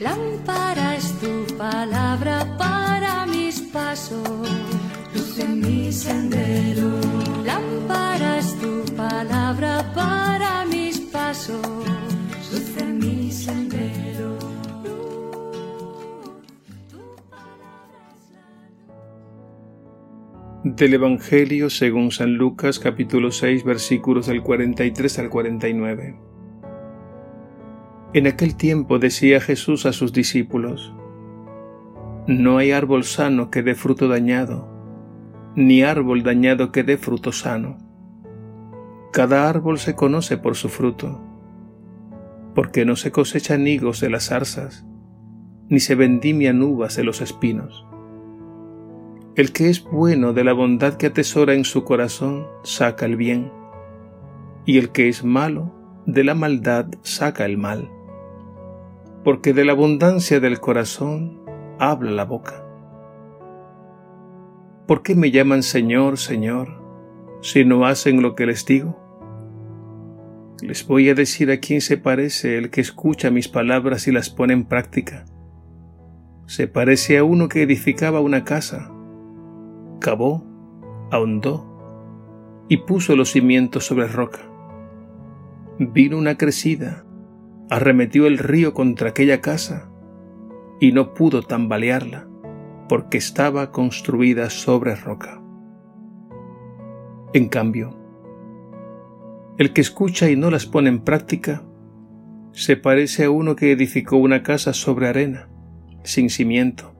Lámpara es tu palabra para mis pasos, luz en mi sendero. Lámpara es tu palabra para mis pasos, luz en mi sendero. Del Evangelio según San Lucas capítulo 6 versículos del 43 al 49. En aquel tiempo decía Jesús a sus discípulos, No hay árbol sano que dé fruto dañado, ni árbol dañado que dé fruto sano. Cada árbol se conoce por su fruto, porque no se cosechan higos de las zarzas, ni se vendimian uvas de los espinos. El que es bueno de la bondad que atesora en su corazón saca el bien, y el que es malo de la maldad saca el mal porque de la abundancia del corazón habla la boca. ¿Por qué me llaman Señor, Señor, si no hacen lo que les digo? Les voy a decir a quién se parece el que escucha mis palabras y las pone en práctica. Se parece a uno que edificaba una casa, cavó, ahondó y puso los cimientos sobre roca. Vino una crecida, arremetió el río contra aquella casa y no pudo tambalearla porque estaba construida sobre roca. En cambio, el que escucha y no las pone en práctica se parece a uno que edificó una casa sobre arena, sin cimiento.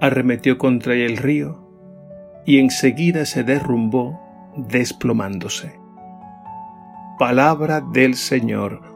Arremetió contra el río y enseguida se derrumbó desplomándose. Palabra del Señor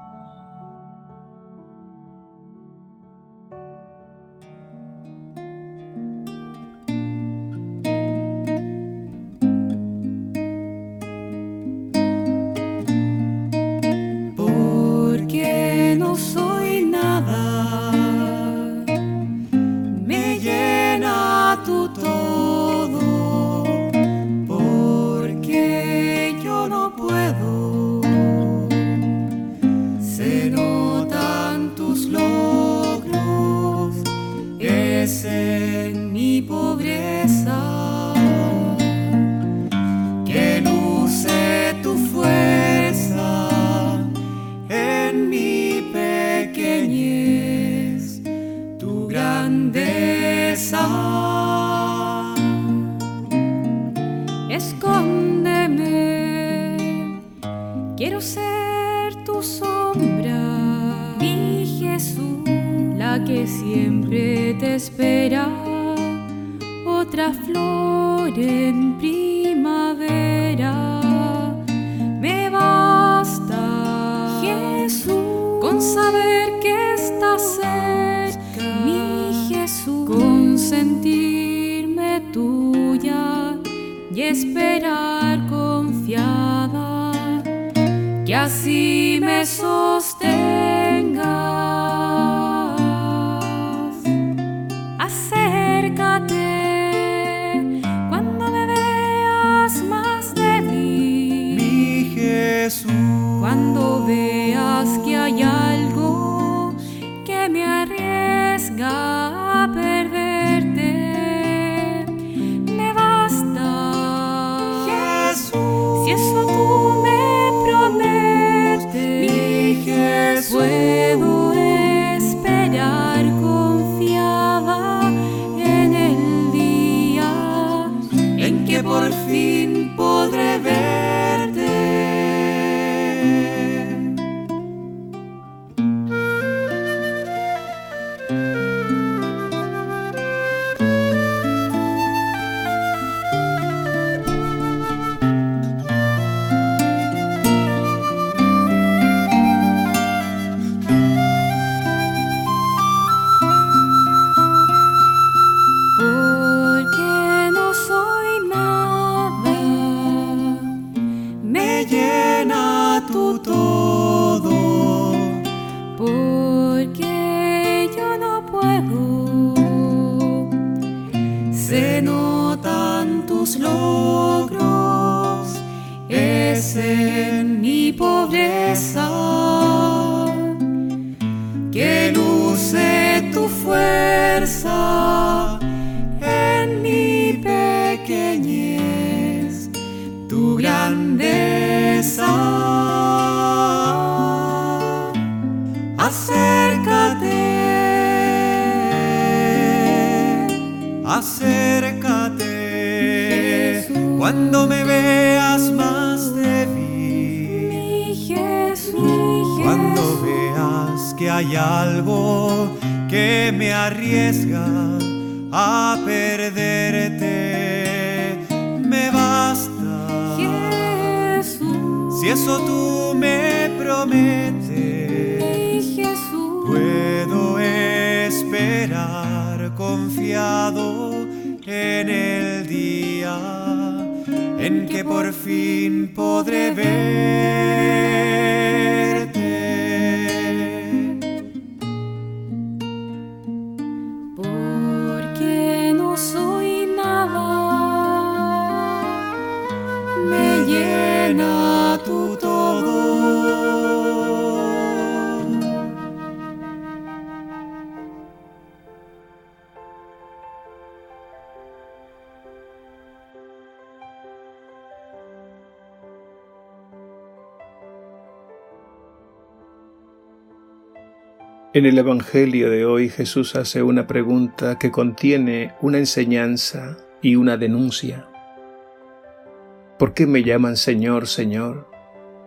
Jesús, la que siempre te espera, otra flor en primavera. Me basta, Jesús, con saber que estás cerca, mi Jesús, con sentirme tuya y esperar confiada que así me sostengas. Cuando me veas más débil. Mi Jesús, mi Cuando veas que hay algo que me arriesga a perderte, me basta. Jesús, Si eso tú me prometes, mi Jesús. puedo esperar confiado en el día en que por fin podré verte. En el Evangelio de hoy Jesús hace una pregunta que contiene una enseñanza y una denuncia. ¿Por qué me llaman Señor, Señor,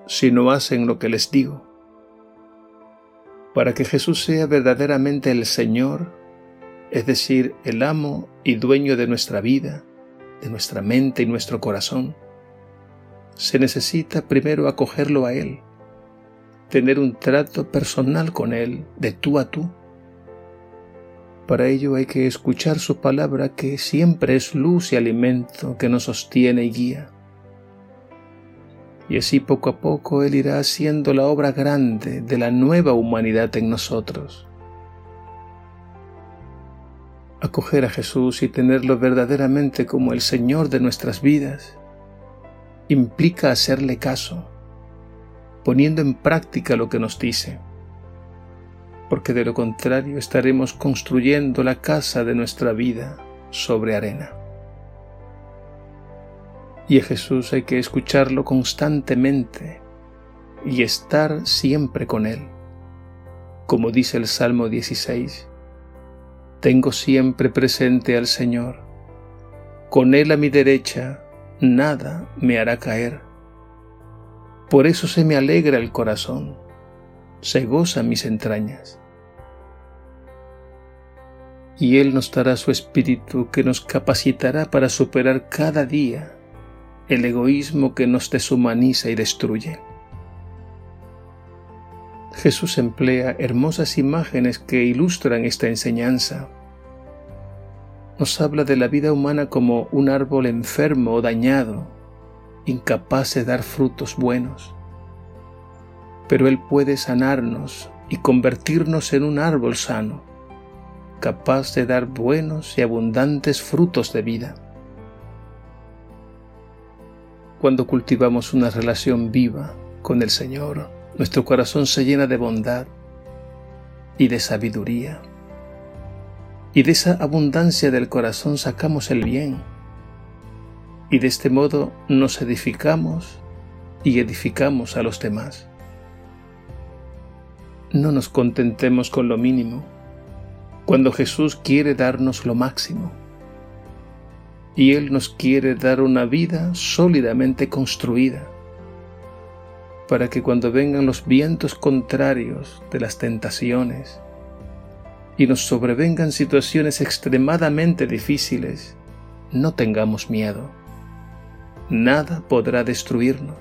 si no hacen lo que les digo? Para que Jesús sea verdaderamente el Señor, es decir, el amo y dueño de nuestra vida, de nuestra mente y nuestro corazón, se necesita primero acogerlo a Él tener un trato personal con Él, de tú a tú. Para ello hay que escuchar su palabra que siempre es luz y alimento que nos sostiene y guía. Y así poco a poco Él irá haciendo la obra grande de la nueva humanidad en nosotros. Acoger a Jesús y tenerlo verdaderamente como el Señor de nuestras vidas implica hacerle caso poniendo en práctica lo que nos dice, porque de lo contrario estaremos construyendo la casa de nuestra vida sobre arena. Y a Jesús hay que escucharlo constantemente y estar siempre con Él. Como dice el Salmo 16, tengo siempre presente al Señor. Con Él a mi derecha, nada me hará caer. Por eso se me alegra el corazón, se goza mis entrañas. Y Él nos dará su espíritu que nos capacitará para superar cada día el egoísmo que nos deshumaniza y destruye. Jesús emplea hermosas imágenes que ilustran esta enseñanza. Nos habla de la vida humana como un árbol enfermo o dañado, incapaz de dar frutos buenos. Pero Él puede sanarnos y convertirnos en un árbol sano, capaz de dar buenos y abundantes frutos de vida. Cuando cultivamos una relación viva con el Señor, nuestro corazón se llena de bondad y de sabiduría. Y de esa abundancia del corazón sacamos el bien y de este modo nos edificamos y edificamos a los demás. No nos contentemos con lo mínimo, cuando Jesús quiere darnos lo máximo. Y Él nos quiere dar una vida sólidamente construida, para que cuando vengan los vientos contrarios de las tentaciones y nos sobrevengan situaciones extremadamente difíciles, no tengamos miedo nada podrá destruirnos,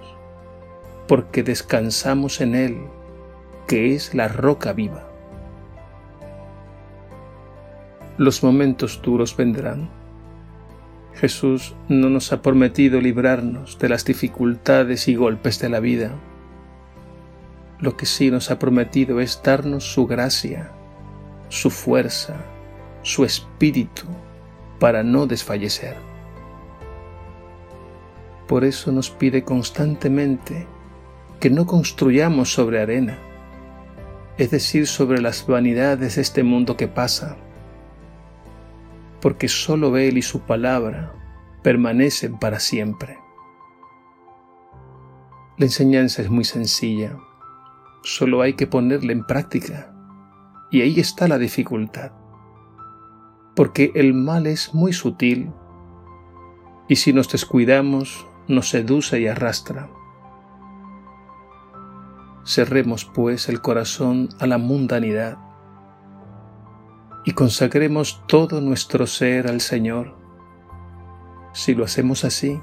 porque descansamos en Él, que es la roca viva. Los momentos duros vendrán. Jesús no nos ha prometido librarnos de las dificultades y golpes de la vida. Lo que sí nos ha prometido es darnos su gracia, su fuerza, su espíritu, para no desfallecer. Por eso nos pide constantemente que no construyamos sobre arena, es decir, sobre las vanidades de este mundo que pasa, porque sólo Él y su palabra permanecen para siempre. La enseñanza es muy sencilla, solo hay que ponerla en práctica, y ahí está la dificultad. porque el mal es muy sutil y si nos descuidamos nos seduce y arrastra. Cerremos pues el corazón a la mundanidad y consagremos todo nuestro ser al Señor. Si lo hacemos así,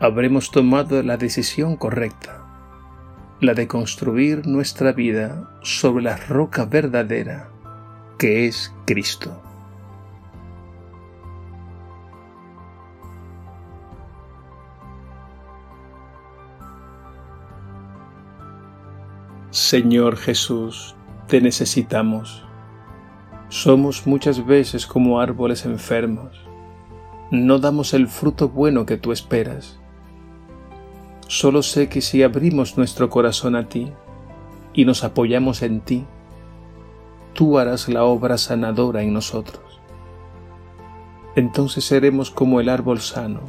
habremos tomado la decisión correcta, la de construir nuestra vida sobre la roca verdadera que es Cristo. Señor Jesús, te necesitamos. Somos muchas veces como árboles enfermos. No damos el fruto bueno que tú esperas. Solo sé que si abrimos nuestro corazón a ti y nos apoyamos en ti, tú harás la obra sanadora en nosotros. Entonces seremos como el árbol sano,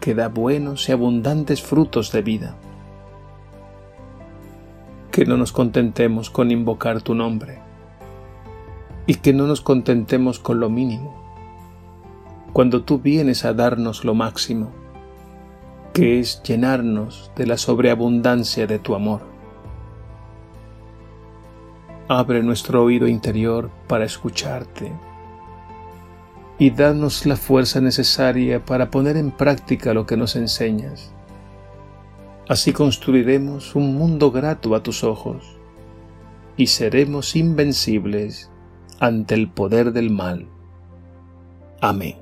que da buenos y abundantes frutos de vida. Que no nos contentemos con invocar tu nombre y que no nos contentemos con lo mínimo. Cuando tú vienes a darnos lo máximo, que es llenarnos de la sobreabundancia de tu amor. Abre nuestro oído interior para escucharte y danos la fuerza necesaria para poner en práctica lo que nos enseñas. Así construiremos un mundo grato a tus ojos y seremos invencibles ante el poder del mal. Amén.